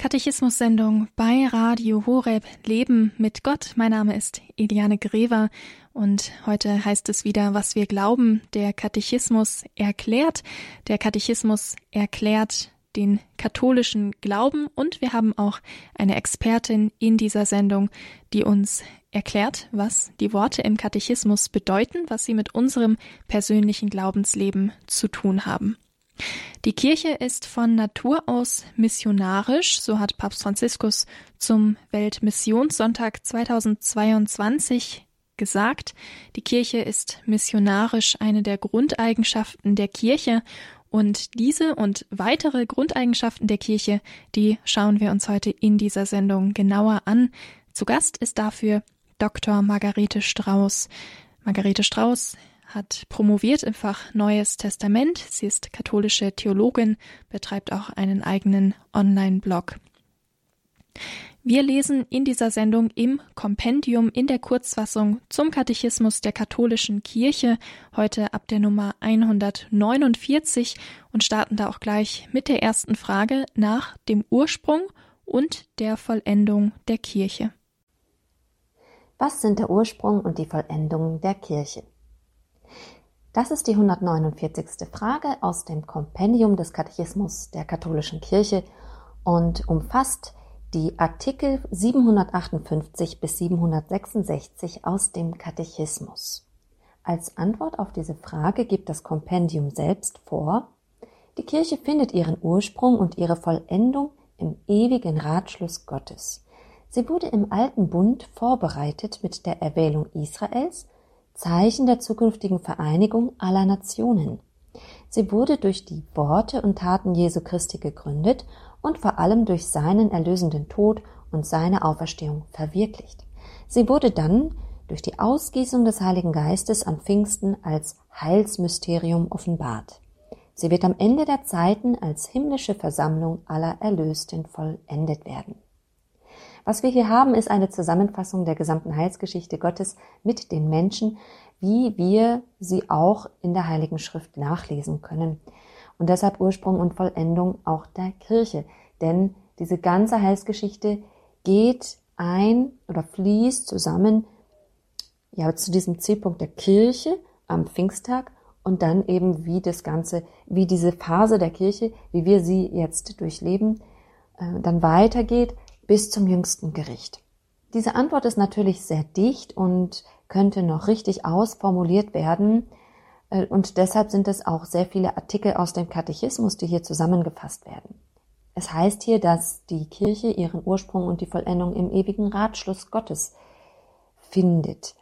Katechismus-Sendung bei Radio Horeb Leben mit Gott. Mein Name ist Eliane Grever und heute heißt es wieder, was wir glauben. Der Katechismus erklärt. Der Katechismus erklärt den katholischen Glauben und wir haben auch eine Expertin in dieser Sendung, die uns erklärt, was die Worte im Katechismus bedeuten, was sie mit unserem persönlichen Glaubensleben zu tun haben. Die Kirche ist von Natur aus missionarisch, so hat Papst Franziskus zum Weltmissionssonntag 2022 gesagt. Die Kirche ist missionarisch eine der Grundeigenschaften der Kirche und diese und weitere Grundeigenschaften der Kirche, die schauen wir uns heute in dieser Sendung genauer an. Zu Gast ist dafür Dr. Margarete Strauß. Margarete Strauß hat promoviert im Fach Neues Testament. Sie ist katholische Theologin, betreibt auch einen eigenen Online-Blog. Wir lesen in dieser Sendung im Kompendium in der Kurzfassung zum Katechismus der katholischen Kirche heute ab der Nummer 149 und starten da auch gleich mit der ersten Frage nach dem Ursprung und der Vollendung der Kirche. Was sind der Ursprung und die Vollendung der Kirche? Das ist die 149. Frage aus dem Kompendium des Katechismus der katholischen Kirche und umfasst die Artikel 758 bis 766 aus dem Katechismus. Als Antwort auf diese Frage gibt das Kompendium selbst vor, die Kirche findet ihren Ursprung und ihre Vollendung im ewigen Ratschluss Gottes. Sie wurde im alten Bund vorbereitet mit der Erwählung Israels Zeichen der zukünftigen Vereinigung aller Nationen. Sie wurde durch die Worte und Taten Jesu Christi gegründet und vor allem durch seinen erlösenden Tod und seine Auferstehung verwirklicht. Sie wurde dann durch die Ausgießung des Heiligen Geistes an Pfingsten als Heilsmysterium offenbart. Sie wird am Ende der Zeiten als himmlische Versammlung aller Erlösten vollendet werden. Was wir hier haben, ist eine Zusammenfassung der gesamten Heilsgeschichte Gottes mit den Menschen, wie wir sie auch in der Heiligen Schrift nachlesen können. Und deshalb Ursprung und Vollendung auch der Kirche. Denn diese ganze Heilsgeschichte geht ein oder fließt zusammen ja, zu diesem Zielpunkt der Kirche am Pfingsttag und dann eben wie das Ganze, wie diese Phase der Kirche, wie wir sie jetzt durchleben, äh, dann weitergeht bis zum jüngsten Gericht? Diese Antwort ist natürlich sehr dicht und könnte noch richtig ausformuliert werden. Äh, und deshalb sind es auch sehr viele Artikel aus dem Katechismus, die hier zusammengefasst werden. Es heißt hier, dass die Kirche ihren Ursprung und die Vollendung im ewigen Ratschluss Gottes findet.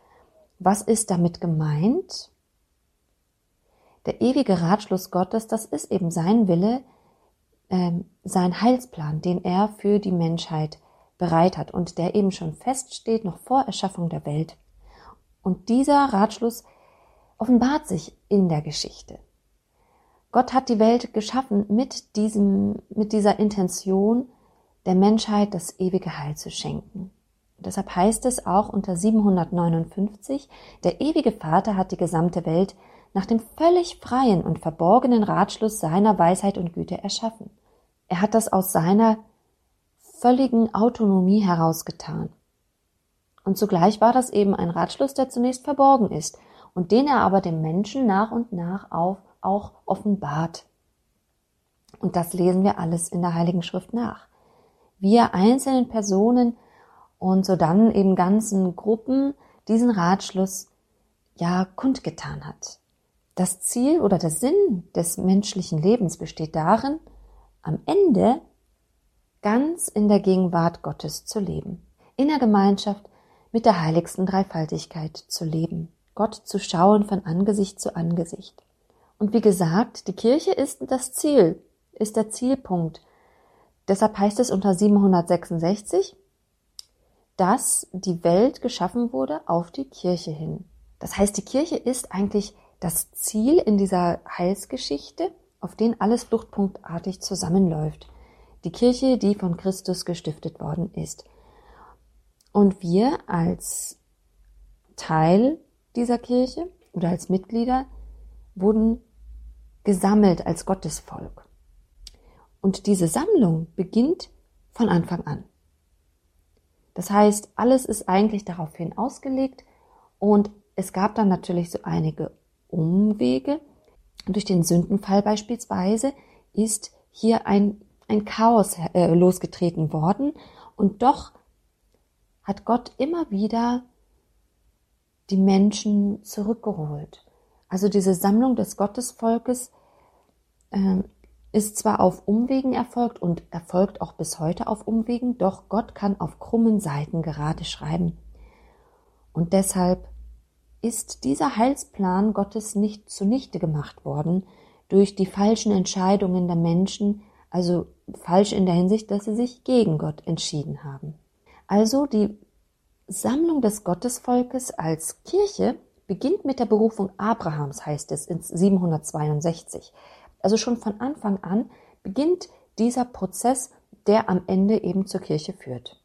Was ist damit gemeint? Der ewige Ratschluss Gottes, das ist eben sein Wille, ähm, sein Heilsplan, den er für die Menschheit bereit hat und der eben schon feststeht, noch vor Erschaffung der Welt. Und dieser Ratschluss offenbart sich in der Geschichte. Gott hat die Welt geschaffen mit diesem, mit dieser Intention, der Menschheit das ewige Heil zu schenken. Und deshalb heißt es auch unter 759, der ewige Vater hat die gesamte Welt nach dem völlig freien und verborgenen Ratschluss seiner Weisheit und Güte erschaffen. Er hat das aus seiner völligen Autonomie herausgetan. Und zugleich war das eben ein Ratschluss, der zunächst verborgen ist und den er aber dem Menschen nach und nach auch, auch offenbart. Und das lesen wir alles in der Heiligen Schrift nach. Wir einzelnen Personen und so dann eben ganzen Gruppen diesen Ratschluss ja kundgetan hat. Das Ziel oder der Sinn des menschlichen Lebens besteht darin, am Ende ganz in der Gegenwart Gottes zu leben, in der Gemeinschaft mit der heiligsten Dreifaltigkeit zu leben, Gott zu schauen von Angesicht zu Angesicht. Und wie gesagt, die Kirche ist das Ziel, ist der Zielpunkt. Deshalb heißt es unter 766, dass die Welt geschaffen wurde auf die Kirche hin. Das heißt, die Kirche ist eigentlich das Ziel in dieser Heilsgeschichte, auf den alles fluchtpunktartig zusammenläuft. Die Kirche, die von Christus gestiftet worden ist. Und wir als Teil dieser Kirche oder als Mitglieder wurden gesammelt als Gottesvolk. Und diese Sammlung beginnt von Anfang an. Das heißt, alles ist eigentlich daraufhin ausgelegt und es gab dann natürlich so einige Umwege. Durch den Sündenfall beispielsweise ist hier ein, ein Chaos äh, losgetreten worden und doch hat Gott immer wieder die Menschen zurückgeholt. Also diese Sammlung des Gottesvolkes äh, ist zwar auf Umwegen erfolgt und erfolgt auch bis heute auf Umwegen, doch Gott kann auf krummen Seiten gerade schreiben. Und deshalb ist dieser Heilsplan Gottes nicht zunichte gemacht worden durch die falschen Entscheidungen der Menschen, also falsch in der Hinsicht, dass sie sich gegen Gott entschieden haben. Also die Sammlung des Gottesvolkes als Kirche beginnt mit der Berufung Abrahams, heißt es in 762. Also schon von Anfang an beginnt dieser Prozess, der am Ende eben zur Kirche führt.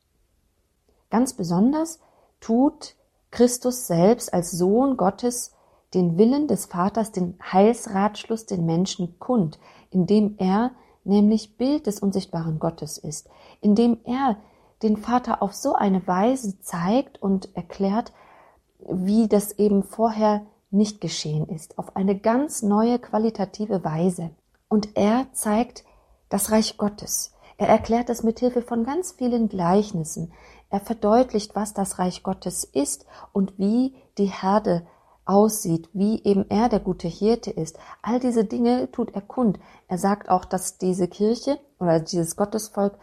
Ganz besonders tut Christus selbst als Sohn Gottes den Willen des Vaters, den Heilsratschluss den Menschen kund, indem er nämlich Bild des unsichtbaren Gottes ist, indem er den Vater auf so eine Weise zeigt und erklärt, wie das eben vorher nicht geschehen ist, auf eine ganz neue qualitative Weise. Und er zeigt das Reich Gottes. Er erklärt es mit Hilfe von ganz vielen Gleichnissen. Er verdeutlicht, was das Reich Gottes ist und wie die Herde aussieht, wie eben er der gute Hirte ist. All diese Dinge tut er kund. Er sagt auch, dass diese Kirche oder dieses Gottesvolk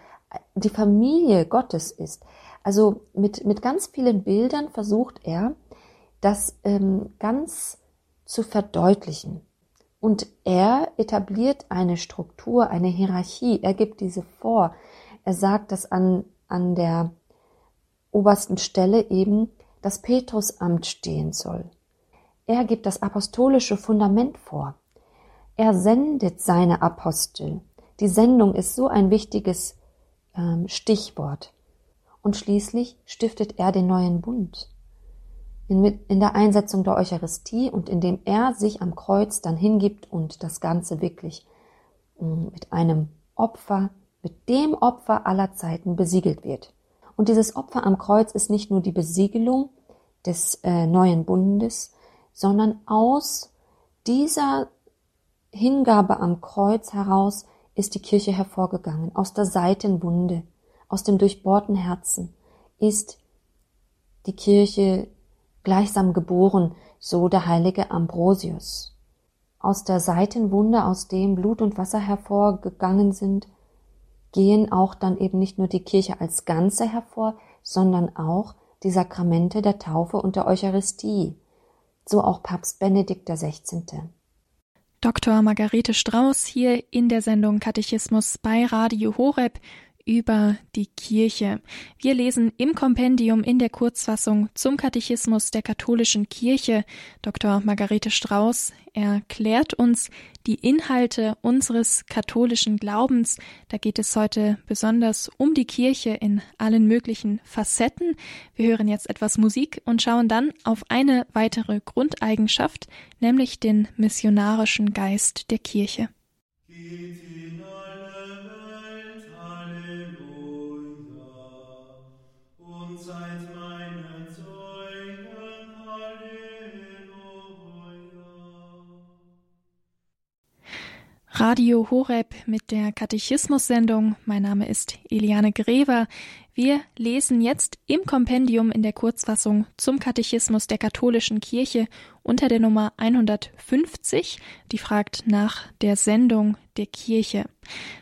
die Familie Gottes ist. Also mit, mit ganz vielen Bildern versucht er, das ähm, ganz zu verdeutlichen. Und er etabliert eine Struktur, eine Hierarchie. Er gibt diese vor. Er sagt, dass an, an der obersten Stelle eben das Petrusamt stehen soll. Er gibt das apostolische Fundament vor. Er sendet seine Apostel. Die Sendung ist so ein wichtiges ähm, Stichwort. Und schließlich stiftet er den neuen Bund in, in der Einsetzung der Eucharistie und indem er sich am Kreuz dann hingibt und das Ganze wirklich mm, mit einem Opfer, mit dem Opfer aller Zeiten besiegelt wird. Und dieses Opfer am Kreuz ist nicht nur die Besiegelung des äh, neuen Bundes, sondern aus dieser Hingabe am Kreuz heraus ist die Kirche hervorgegangen. Aus der Seitenwunde, aus dem durchbohrten Herzen ist die Kirche gleichsam geboren, so der heilige Ambrosius. Aus der Seitenwunde, aus dem Blut und Wasser hervorgegangen sind, gehen auch dann eben nicht nur die Kirche als Ganze hervor, sondern auch die Sakramente der Taufe und der Eucharistie, so auch Papst Benedikt XVI. Dr. Margarete Strauß hier in der Sendung Katechismus bei Radio Horeb über die Kirche. Wir lesen im Kompendium in der Kurzfassung zum Katechismus der katholischen Kirche. Dr. Margarete Strauß erklärt uns die Inhalte unseres katholischen Glaubens. Da geht es heute besonders um die Kirche in allen möglichen Facetten. Wir hören jetzt etwas Musik und schauen dann auf eine weitere Grundeigenschaft, nämlich den missionarischen Geist der Kirche. Radio Horeb mit der Katechismus-Sendung. Mein Name ist Eliane Grever. Wir lesen jetzt im Kompendium in der Kurzfassung zum Katechismus der katholischen Kirche unter der Nummer 150, die fragt nach der Sendung der Kirche.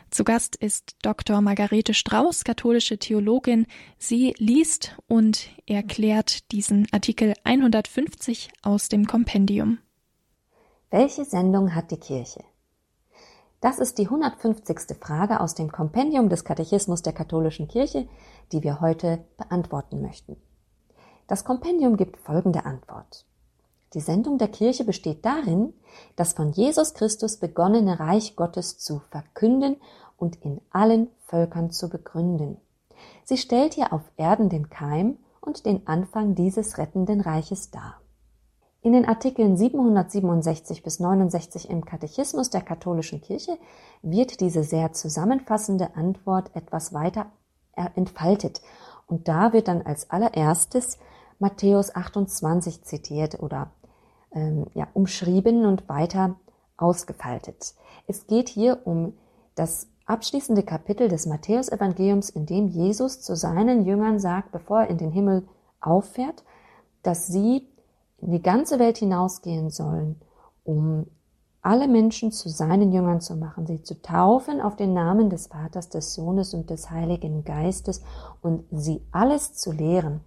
Zu Gast ist Dr. Margarete Strauß, katholische Theologin. Sie liest und erklärt diesen Artikel 150 aus dem Kompendium. Welche Sendung hat die Kirche? Das ist die 150. Frage aus dem Kompendium des Katechismus der katholischen Kirche, die wir heute beantworten möchten. Das Kompendium gibt folgende Antwort. Die Sendung der Kirche besteht darin, das von Jesus Christus begonnene Reich Gottes zu verkünden und in allen Völkern zu begründen. Sie stellt hier auf Erden den Keim und den Anfang dieses rettenden Reiches dar. In den Artikeln 767 bis 69 im Katechismus der katholischen Kirche wird diese sehr zusammenfassende Antwort etwas weiter entfaltet. Und da wird dann als allererstes Matthäus 28 zitiert oder ähm, ja, umschrieben und weiter ausgefaltet. Es geht hier um das abschließende Kapitel des Matthäusevangeliums, in dem Jesus zu seinen Jüngern sagt, bevor er in den Himmel auffährt, dass sie in die ganze Welt hinausgehen sollen, um alle Menschen zu seinen Jüngern zu machen, sie zu taufen auf den Namen des Vaters, des Sohnes und des Heiligen Geistes und sie alles zu lehren.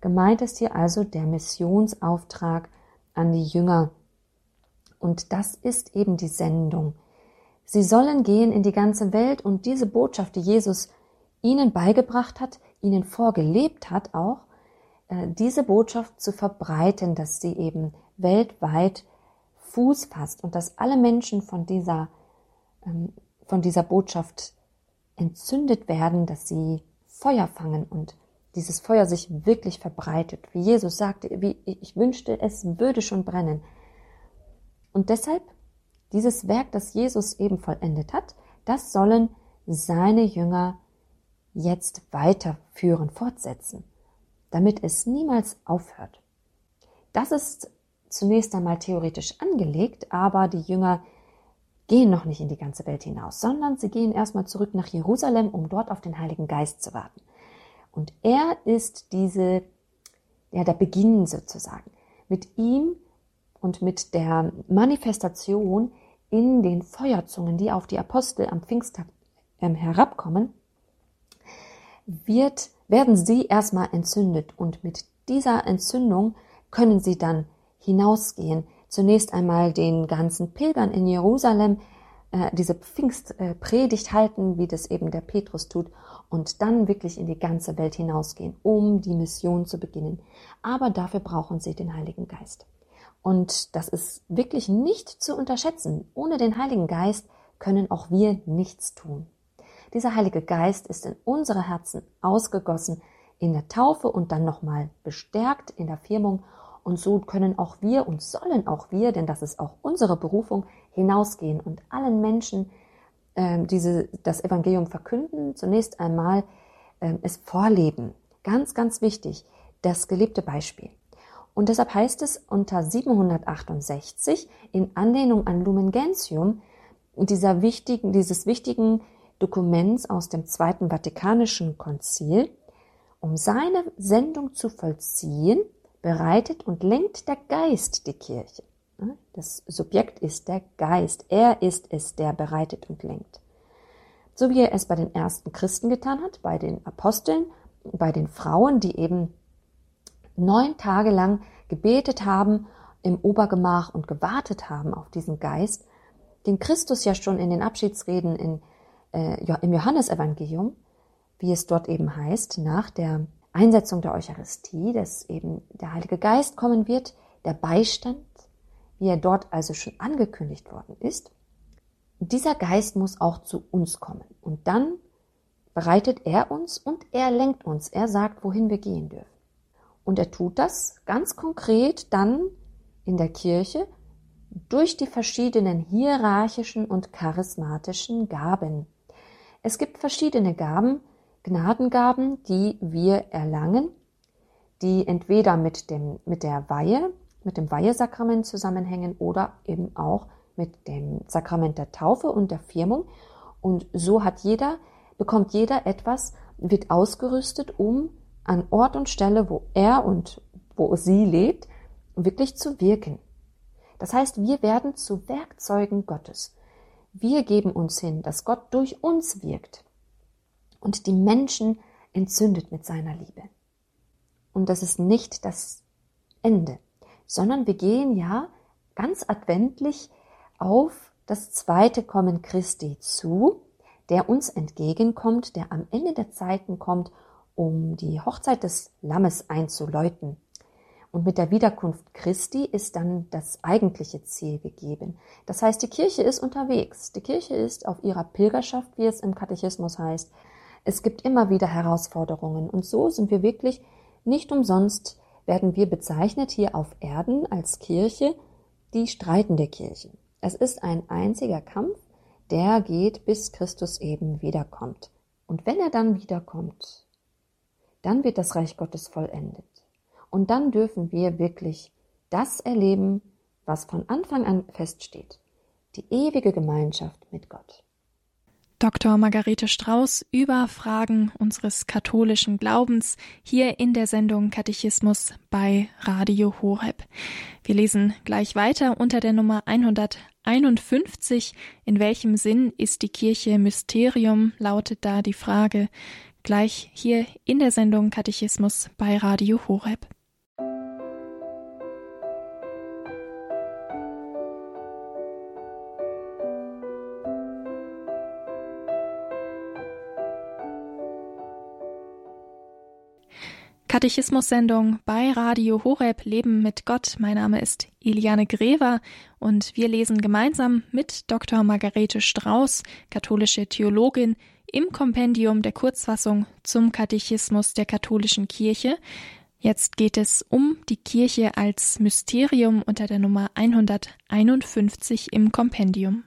Gemeint ist hier also der Missionsauftrag an die Jünger. Und das ist eben die Sendung. Sie sollen gehen in die ganze Welt und diese Botschaft, die Jesus ihnen beigebracht hat, ihnen vorgelebt hat auch, diese Botschaft zu verbreiten, dass sie eben weltweit Fuß fasst und dass alle Menschen von dieser, ähm, von dieser Botschaft entzündet werden, dass sie Feuer fangen und dieses Feuer sich wirklich verbreitet. Wie Jesus sagte, wie ich wünschte, es würde schon brennen. Und deshalb dieses Werk, das Jesus eben vollendet hat, das sollen seine Jünger jetzt weiterführen, fortsetzen, damit es niemals aufhört. Das ist zunächst einmal theoretisch angelegt, aber die Jünger gehen noch nicht in die ganze Welt hinaus, sondern sie gehen erstmal zurück nach Jerusalem, um dort auf den Heiligen Geist zu warten. Und er ist diese, ja, der Beginn sozusagen. Mit ihm und mit der Manifestation in den Feuerzungen, die auf die Apostel am Pfingsttag ähm, herabkommen, wird, werden sie erstmal entzündet und mit dieser Entzündung können sie dann hinausgehen. Zunächst einmal den ganzen Pilgern in Jerusalem äh, diese Pfingstpredigt halten, wie das eben der Petrus tut, und dann wirklich in die ganze Welt hinausgehen, um die Mission zu beginnen. Aber dafür brauchen sie den Heiligen Geist. Und das ist wirklich nicht zu unterschätzen. Ohne den Heiligen Geist können auch wir nichts tun. Dieser Heilige Geist ist in unsere Herzen ausgegossen in der Taufe und dann nochmal bestärkt in der Firmung. Und so können auch wir und sollen auch wir, denn das ist auch unsere Berufung, hinausgehen und allen Menschen äh, diese, das Evangelium verkünden. Zunächst einmal äh, es vorleben. Ganz, ganz wichtig, das gelebte Beispiel. Und deshalb heißt es unter 768 in Anlehnung an Lumen Gentium, dieser wichtigen, dieses wichtigen Dokuments aus dem Zweiten Vatikanischen Konzil, um seine Sendung zu vollziehen, bereitet und lenkt der Geist die Kirche. Das Subjekt ist der Geist. Er ist es, der bereitet und lenkt. So wie er es bei den ersten Christen getan hat, bei den Aposteln, bei den Frauen, die eben neun Tage lang gebetet haben im Obergemach und gewartet haben auf diesen Geist, den Christus ja schon in den Abschiedsreden in, äh, im Johannesevangelium, wie es dort eben heißt, nach der Einsetzung der Eucharistie, dass eben der Heilige Geist kommen wird, der Beistand, wie er dort also schon angekündigt worden ist. dieser Geist muss auch zu uns kommen. Und dann bereitet er uns und er lenkt uns. Er sagt, wohin wir gehen dürfen. Und er tut das ganz konkret dann in der Kirche durch die verschiedenen hierarchischen und charismatischen Gaben. Es gibt verschiedene Gaben, Gnadengaben, die wir erlangen, die entweder mit dem, mit der Weihe, mit dem Weihesakrament zusammenhängen oder eben auch mit dem Sakrament der Taufe und der Firmung. Und so hat jeder, bekommt jeder etwas, wird ausgerüstet, um an Ort und Stelle, wo er und wo sie lebt, wirklich zu wirken. Das heißt, wir werden zu Werkzeugen Gottes. Wir geben uns hin, dass Gott durch uns wirkt und die Menschen entzündet mit seiner Liebe. Und das ist nicht das Ende, sondern wir gehen ja ganz adventlich auf das zweite Kommen Christi zu, der uns entgegenkommt, der am Ende der Zeiten kommt um die Hochzeit des Lammes einzuläuten. Und mit der Wiederkunft Christi ist dann das eigentliche Ziel gegeben. Das heißt, die Kirche ist unterwegs. Die Kirche ist auf ihrer Pilgerschaft, wie es im Katechismus heißt. Es gibt immer wieder Herausforderungen. Und so sind wir wirklich nicht umsonst, werden wir bezeichnet hier auf Erden als Kirche, die streitende Kirche. Es ist ein einziger Kampf, der geht, bis Christus eben wiederkommt. Und wenn er dann wiederkommt, dann wird das Reich Gottes vollendet. Und dann dürfen wir wirklich das erleben, was von Anfang an feststeht. Die ewige Gemeinschaft mit Gott. Dr. Margarete Strauß über Fragen unseres katholischen Glaubens hier in der Sendung Katechismus bei Radio Horeb. Wir lesen gleich weiter unter der Nummer 151. In welchem Sinn ist die Kirche Mysterium? lautet da die Frage. Gleich hier in der Sendung Katechismus bei Radio Horeb. Katechismus-Sendung bei Radio Horeb Leben mit Gott. Mein Name ist Iliane Grever und wir lesen gemeinsam mit Dr. Margarete Strauß, katholische Theologin, im Kompendium der Kurzfassung zum Katechismus der katholischen Kirche. Jetzt geht es um die Kirche als Mysterium unter der Nummer 151 im Kompendium.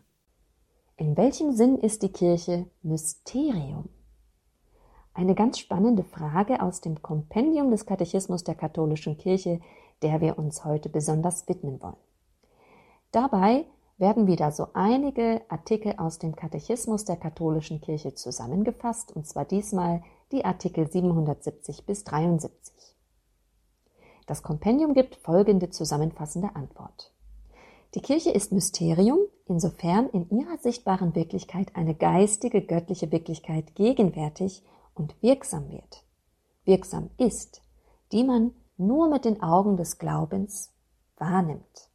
In welchem Sinn ist die Kirche Mysterium? Eine ganz spannende Frage aus dem Kompendium des Katechismus der katholischen Kirche, der wir uns heute besonders widmen wollen. Dabei werden wieder so einige Artikel aus dem Katechismus der katholischen Kirche zusammengefasst, und zwar diesmal die Artikel 770 bis 73. Das Kompendium gibt folgende zusammenfassende Antwort. Die Kirche ist Mysterium, insofern in ihrer sichtbaren Wirklichkeit eine geistige, göttliche Wirklichkeit gegenwärtig und wirksam wird, wirksam ist, die man nur mit den Augen des Glaubens wahrnimmt.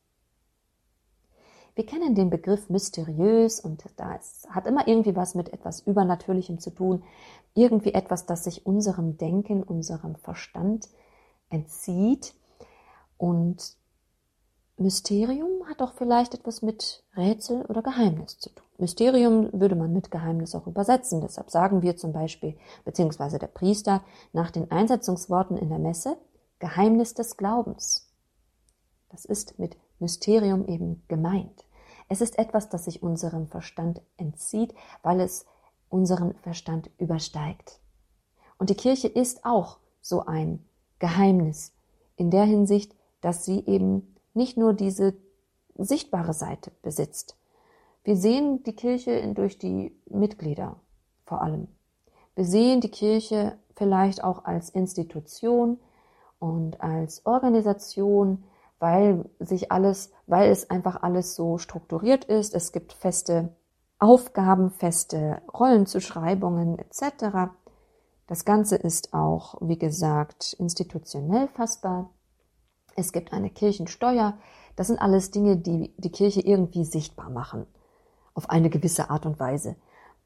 Wir kennen den Begriff mysteriös und das hat immer irgendwie was mit etwas Übernatürlichem zu tun, irgendwie etwas, das sich unserem Denken, unserem Verstand entzieht. Und Mysterium hat auch vielleicht etwas mit Rätsel oder Geheimnis zu tun. Mysterium würde man mit Geheimnis auch übersetzen. Deshalb sagen wir zum Beispiel, beziehungsweise der Priester nach den Einsetzungsworten in der Messe, Geheimnis des Glaubens. Das ist mit Mysterium eben gemeint. Es ist etwas, das sich unserem Verstand entzieht, weil es unseren Verstand übersteigt. Und die Kirche ist auch so ein Geheimnis in der Hinsicht, dass sie eben nicht nur diese sichtbare Seite besitzt, wir sehen die Kirche durch die Mitglieder vor allem. Wir sehen die Kirche vielleicht auch als Institution und als Organisation, weil sich alles, weil es einfach alles so strukturiert ist. Es gibt feste Aufgaben, feste Rollenzuschreibungen etc. Das Ganze ist auch, wie gesagt, institutionell fassbar. Es gibt eine Kirchensteuer. Das sind alles Dinge, die die Kirche irgendwie sichtbar machen auf eine gewisse Art und Weise.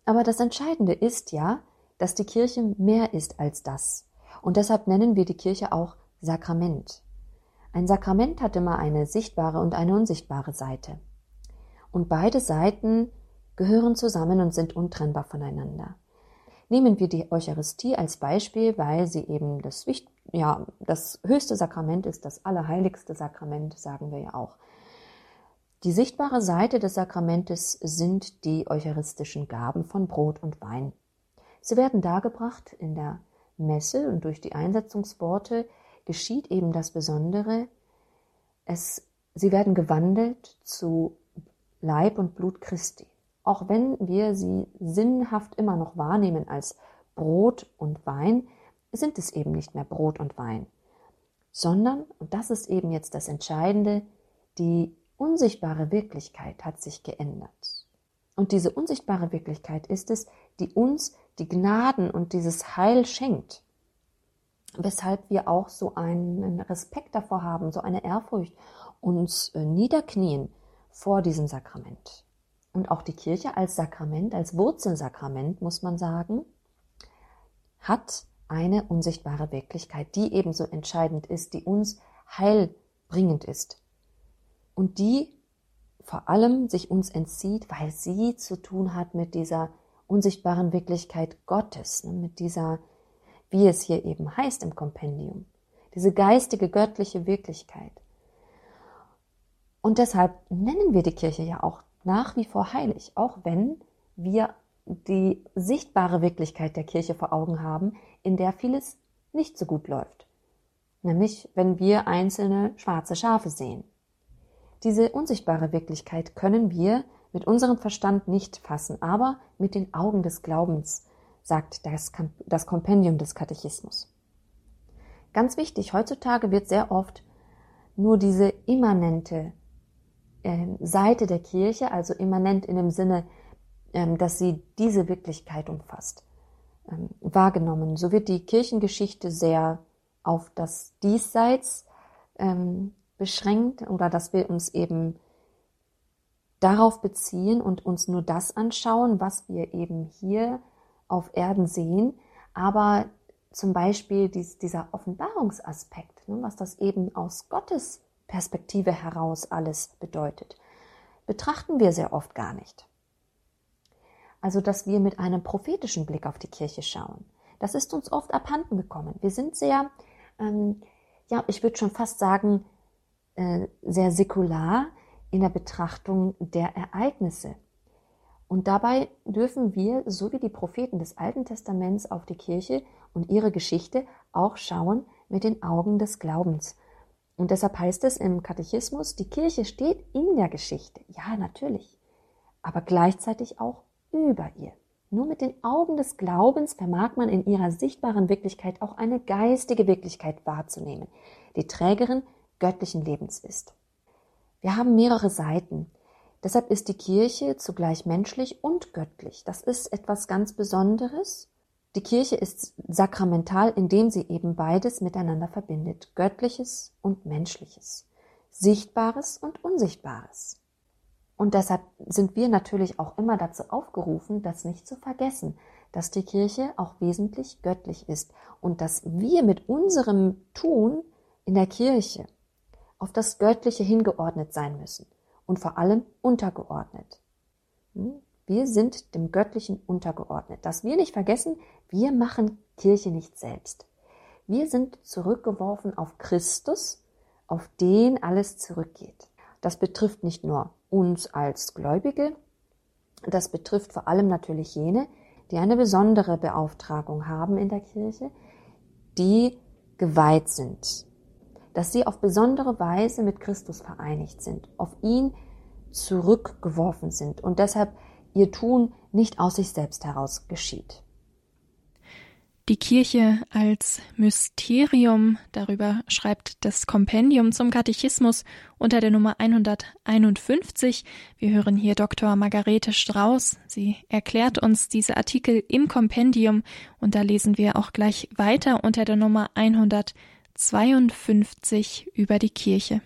Aber das Entscheidende ist ja, dass die Kirche mehr ist als das. Und deshalb nennen wir die Kirche auch Sakrament. Ein Sakrament hat immer eine sichtbare und eine unsichtbare Seite. Und beide Seiten gehören zusammen und sind untrennbar voneinander. Nehmen wir die Eucharistie als Beispiel, weil sie eben das, ja, das höchste Sakrament ist, das allerheiligste Sakrament, sagen wir ja auch. Die sichtbare Seite des Sakramentes sind die eucharistischen Gaben von Brot und Wein. Sie werden dargebracht in der Messe und durch die Einsetzungsworte geschieht eben das Besondere. Es, sie werden gewandelt zu Leib und Blut Christi. Auch wenn wir sie sinnhaft immer noch wahrnehmen als Brot und Wein, sind es eben nicht mehr Brot und Wein, sondern, und das ist eben jetzt das Entscheidende, die unsichtbare Wirklichkeit hat sich geändert. Und diese unsichtbare Wirklichkeit ist es, die uns die Gnaden und dieses Heil schenkt. Weshalb wir auch so einen Respekt davor haben, so eine Ehrfurcht, uns äh, niederknien vor diesem Sakrament. Und auch die Kirche als Sakrament, als Wurzelsakrament, muss man sagen, hat eine unsichtbare Wirklichkeit, die ebenso entscheidend ist, die uns heilbringend ist und die vor allem sich uns entzieht, weil sie zu tun hat mit dieser unsichtbaren Wirklichkeit Gottes, ne, mit dieser, wie es hier eben heißt im Kompendium, diese geistige, göttliche Wirklichkeit. Und deshalb nennen wir die Kirche ja auch nach wie vor heilig, auch wenn wir die sichtbare Wirklichkeit der Kirche vor Augen haben, in der vieles nicht so gut läuft. Nämlich, wenn wir einzelne schwarze Schafe sehen. Diese unsichtbare Wirklichkeit können wir mit unserem Verstand nicht fassen, aber mit den Augen des Glaubens, sagt das, das Kompendium des Katechismus. Ganz wichtig, heutzutage wird sehr oft nur diese immanente äh, Seite der Kirche, also immanent in dem Sinne, ähm, dass sie diese Wirklichkeit umfasst, ähm, wahrgenommen. So wird die Kirchengeschichte sehr auf das Diesseits ähm, beschränkt oder dass wir uns eben darauf beziehen und uns nur das anschauen, was wir eben hier auf Erden sehen, aber zum Beispiel dies, dieser Offenbarungsaspekt, ne, was das eben aus Gottes Perspektive heraus alles bedeutet, betrachten wir sehr oft gar nicht. Also, dass wir mit einem prophetischen Blick auf die Kirche schauen. Das ist uns oft abhanden gekommen. Wir sind sehr, ähm, ja, ich würde schon fast sagen, äh, sehr säkular in der Betrachtung der Ereignisse. Und dabei dürfen wir, so wie die Propheten des Alten Testaments, auf die Kirche und ihre Geschichte auch schauen mit den Augen des Glaubens. Und deshalb heißt es im Katechismus, die Kirche steht in der Geschichte. Ja, natürlich. Aber gleichzeitig auch über ihr. Nur mit den Augen des Glaubens vermag man in ihrer sichtbaren Wirklichkeit auch eine geistige Wirklichkeit wahrzunehmen, die Trägerin göttlichen Lebens ist. Wir haben mehrere Seiten, Deshalb ist die Kirche zugleich menschlich und göttlich. Das ist etwas ganz Besonderes. Die Kirche ist sakramental, indem sie eben beides miteinander verbindet. Göttliches und Menschliches. Sichtbares und Unsichtbares. Und deshalb sind wir natürlich auch immer dazu aufgerufen, das nicht zu vergessen, dass die Kirche auch wesentlich göttlich ist und dass wir mit unserem Tun in der Kirche auf das Göttliche hingeordnet sein müssen und vor allem untergeordnet. Hm? Wir sind dem Göttlichen untergeordnet. Dass wir nicht vergessen, wir machen Kirche nicht selbst. Wir sind zurückgeworfen auf Christus, auf den alles zurückgeht. Das betrifft nicht nur uns als Gläubige, das betrifft vor allem natürlich jene, die eine besondere Beauftragung haben in der Kirche, die geweiht sind, dass sie auf besondere Weise mit Christus vereinigt sind, auf ihn zurückgeworfen sind und deshalb ihr Tun nicht aus sich selbst heraus geschieht. Die Kirche als Mysterium, darüber schreibt das Kompendium zum Katechismus unter der Nummer 151. Wir hören hier Dr. Margarete Strauß. Sie erklärt uns diese Artikel im Kompendium und da lesen wir auch gleich weiter unter der Nummer 100. 52 über die Kirche.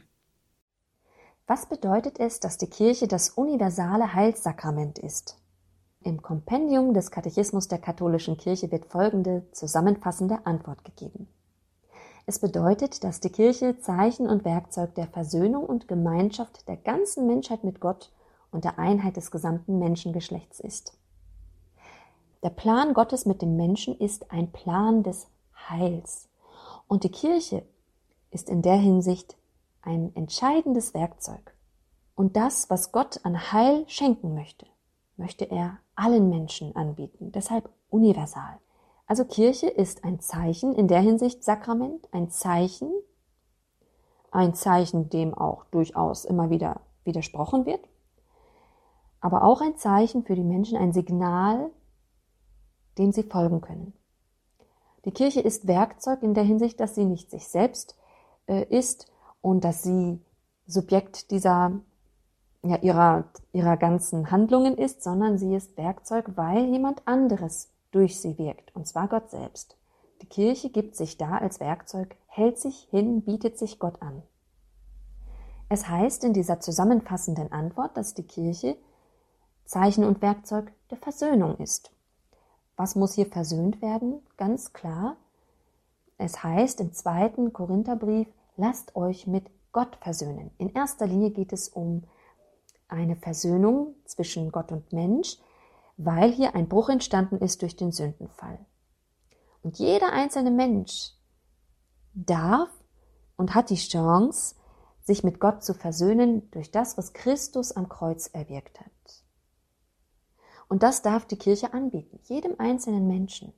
Was bedeutet es, dass die Kirche das universale Heilssakrament ist? Im Kompendium des Katechismus der katholischen Kirche wird folgende zusammenfassende Antwort gegeben. Es bedeutet, dass die Kirche Zeichen und Werkzeug der Versöhnung und Gemeinschaft der ganzen Menschheit mit Gott und der Einheit des gesamten Menschengeschlechts ist. Der Plan Gottes mit dem Menschen ist ein Plan des Heils. Und die Kirche ist in der Hinsicht ein entscheidendes Werkzeug. Und das, was Gott an Heil schenken möchte, möchte er allen Menschen anbieten, deshalb universal. Also Kirche ist ein Zeichen, in der Hinsicht Sakrament, ein Zeichen, ein Zeichen, dem auch durchaus immer wieder widersprochen wird, aber auch ein Zeichen für die Menschen, ein Signal, dem sie folgen können. Die Kirche ist Werkzeug in der Hinsicht, dass sie nicht sich selbst äh, ist und dass sie Subjekt dieser ja, ihrer, ihrer ganzen Handlungen ist, sondern sie ist Werkzeug, weil jemand anderes durch sie wirkt, und zwar Gott selbst. Die Kirche gibt sich da als Werkzeug, hält sich hin, bietet sich Gott an. Es heißt in dieser zusammenfassenden Antwort, dass die Kirche Zeichen und Werkzeug der Versöhnung ist. Was muss hier versöhnt werden? Ganz klar. Es heißt im zweiten Korintherbrief, lasst euch mit Gott versöhnen. In erster Linie geht es um eine Versöhnung zwischen Gott und Mensch, weil hier ein Bruch entstanden ist durch den Sündenfall. Und jeder einzelne Mensch darf und hat die Chance, sich mit Gott zu versöhnen durch das, was Christus am Kreuz erwirkt hat. Und das darf die Kirche anbieten, jedem einzelnen Menschen.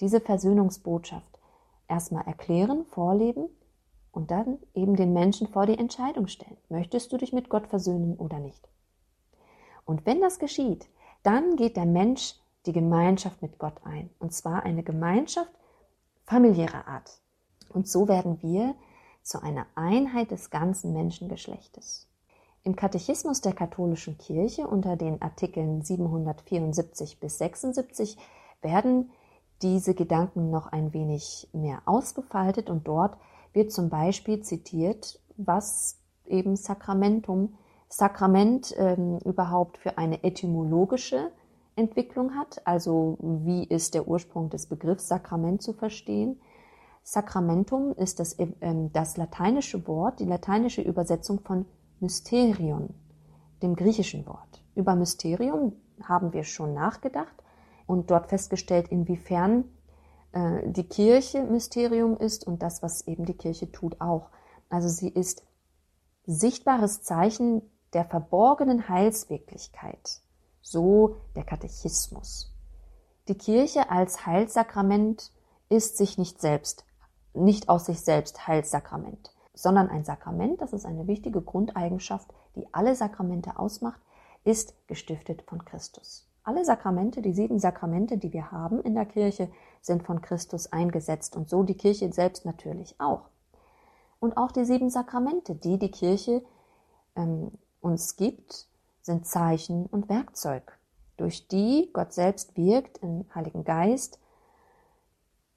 Diese Versöhnungsbotschaft erstmal erklären, vorleben und dann eben den Menschen vor die Entscheidung stellen. Möchtest du dich mit Gott versöhnen oder nicht? Und wenn das geschieht, dann geht der Mensch die Gemeinschaft mit Gott ein. Und zwar eine Gemeinschaft familiärer Art. Und so werden wir zu einer Einheit des ganzen Menschengeschlechtes. Im Katechismus der katholischen Kirche unter den Artikeln 774 bis 76 werden diese Gedanken noch ein wenig mehr ausgefaltet und dort wird zum Beispiel zitiert, was eben Sakramentum, Sakrament ähm, überhaupt für eine etymologische Entwicklung hat, also wie ist der Ursprung des Begriffs Sakrament zu verstehen. Sacramentum ist das, äh, das lateinische Wort, die lateinische Übersetzung von Mysterion, dem griechischen Wort. Über Mysterium haben wir schon nachgedacht und dort festgestellt, inwiefern äh, die Kirche Mysterium ist und das, was eben die Kirche tut, auch. Also sie ist sichtbares Zeichen der verborgenen Heilswirklichkeit, so der Katechismus. Die Kirche als Heilsakrament ist sich nicht selbst, nicht aus sich selbst Heilsakrament, sondern ein Sakrament, das ist eine wichtige Grundeigenschaft, die alle Sakramente ausmacht, ist gestiftet von Christus. Alle Sakramente, die sieben Sakramente, die wir haben in der Kirche, sind von Christus eingesetzt und so die Kirche selbst natürlich auch. Und auch die sieben Sakramente, die die Kirche ähm, uns gibt, sind Zeichen und Werkzeug, durch die Gott selbst wirkt im Heiligen Geist,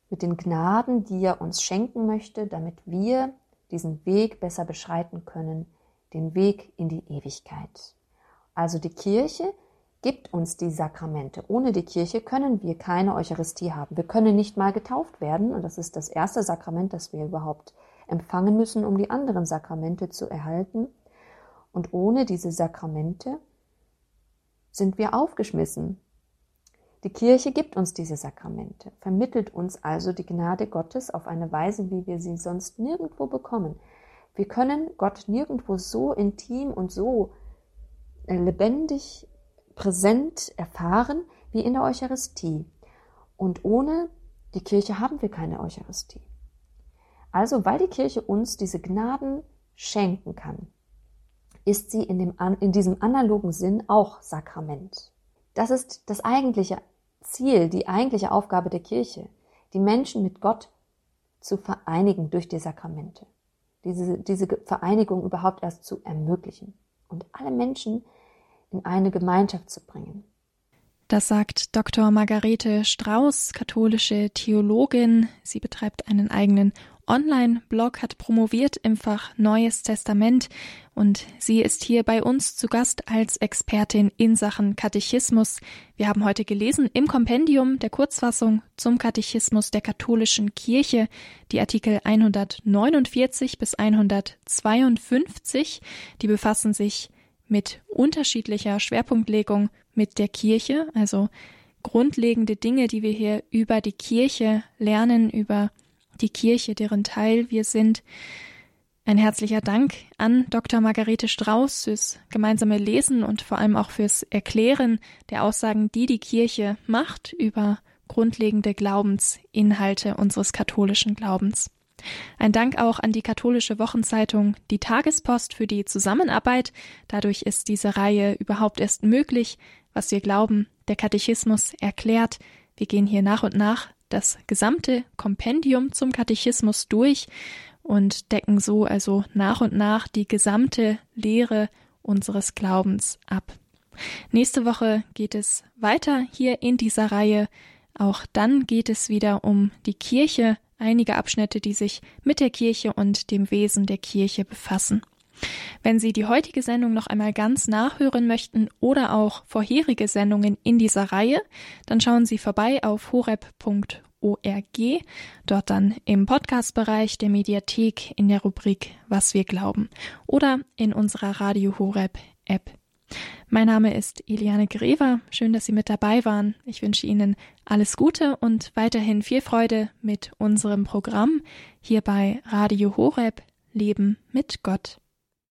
mit den Gnaden, die er uns schenken möchte, damit wir diesen Weg besser beschreiten können, den Weg in die Ewigkeit. Also die Kirche gibt uns die Sakramente. Ohne die Kirche können wir keine Eucharistie haben. Wir können nicht mal getauft werden. Und das ist das erste Sakrament, das wir überhaupt empfangen müssen, um die anderen Sakramente zu erhalten. Und ohne diese Sakramente sind wir aufgeschmissen. Die Kirche gibt uns diese Sakramente, vermittelt uns also die Gnade Gottes auf eine Weise, wie wir sie sonst nirgendwo bekommen. Wir können Gott nirgendwo so intim und so äh, lebendig präsent erfahren wie in der Eucharistie. Und ohne die Kirche haben wir keine Eucharistie. Also, weil die Kirche uns diese Gnaden schenken kann, ist sie in, dem, in diesem analogen Sinn auch Sakrament. Das ist das eigentliche Ziel, die eigentliche Aufgabe der Kirche, die Menschen mit Gott zu vereinigen durch die Sakramente. Diese, diese Vereinigung überhaupt erst zu ermöglichen. Und alle Menschen in eine Gemeinschaft zu bringen. Das sagt Dr. Margarete Strauß, katholische Theologin. Sie betreibt einen eigenen Online-Blog, hat promoviert im Fach Neues Testament und sie ist hier bei uns zu Gast als Expertin in Sachen Katechismus. Wir haben heute gelesen im Kompendium der Kurzfassung zum Katechismus der katholischen Kirche die Artikel 149 bis 152. Die befassen sich mit unterschiedlicher Schwerpunktlegung mit der Kirche, also grundlegende Dinge, die wir hier über die Kirche lernen, über die Kirche, deren Teil wir sind. Ein herzlicher Dank an Dr. Margarete Strauß fürs gemeinsame Lesen und vor allem auch fürs Erklären der Aussagen, die die Kirche macht über grundlegende Glaubensinhalte unseres katholischen Glaubens. Ein Dank auch an die katholische Wochenzeitung Die Tagespost für die Zusammenarbeit. Dadurch ist diese Reihe überhaupt erst möglich. Was wir glauben, der Katechismus erklärt. Wir gehen hier nach und nach das gesamte Kompendium zum Katechismus durch und decken so also nach und nach die gesamte Lehre unseres Glaubens ab. Nächste Woche geht es weiter hier in dieser Reihe. Auch dann geht es wieder um die Kirche, einige Abschnitte, die sich mit der Kirche und dem Wesen der Kirche befassen. Wenn Sie die heutige Sendung noch einmal ganz nachhören möchten oder auch vorherige Sendungen in dieser Reihe, dann schauen Sie vorbei auf horeb.org, dort dann im Podcast-Bereich der Mediathek in der Rubrik Was wir glauben oder in unserer Radio Horeb App mein Name ist Eliane Grever. Schön, dass Sie mit dabei waren. Ich wünsche Ihnen alles Gute und weiterhin viel Freude mit unserem Programm hier bei Radio Horeb Leben mit Gott.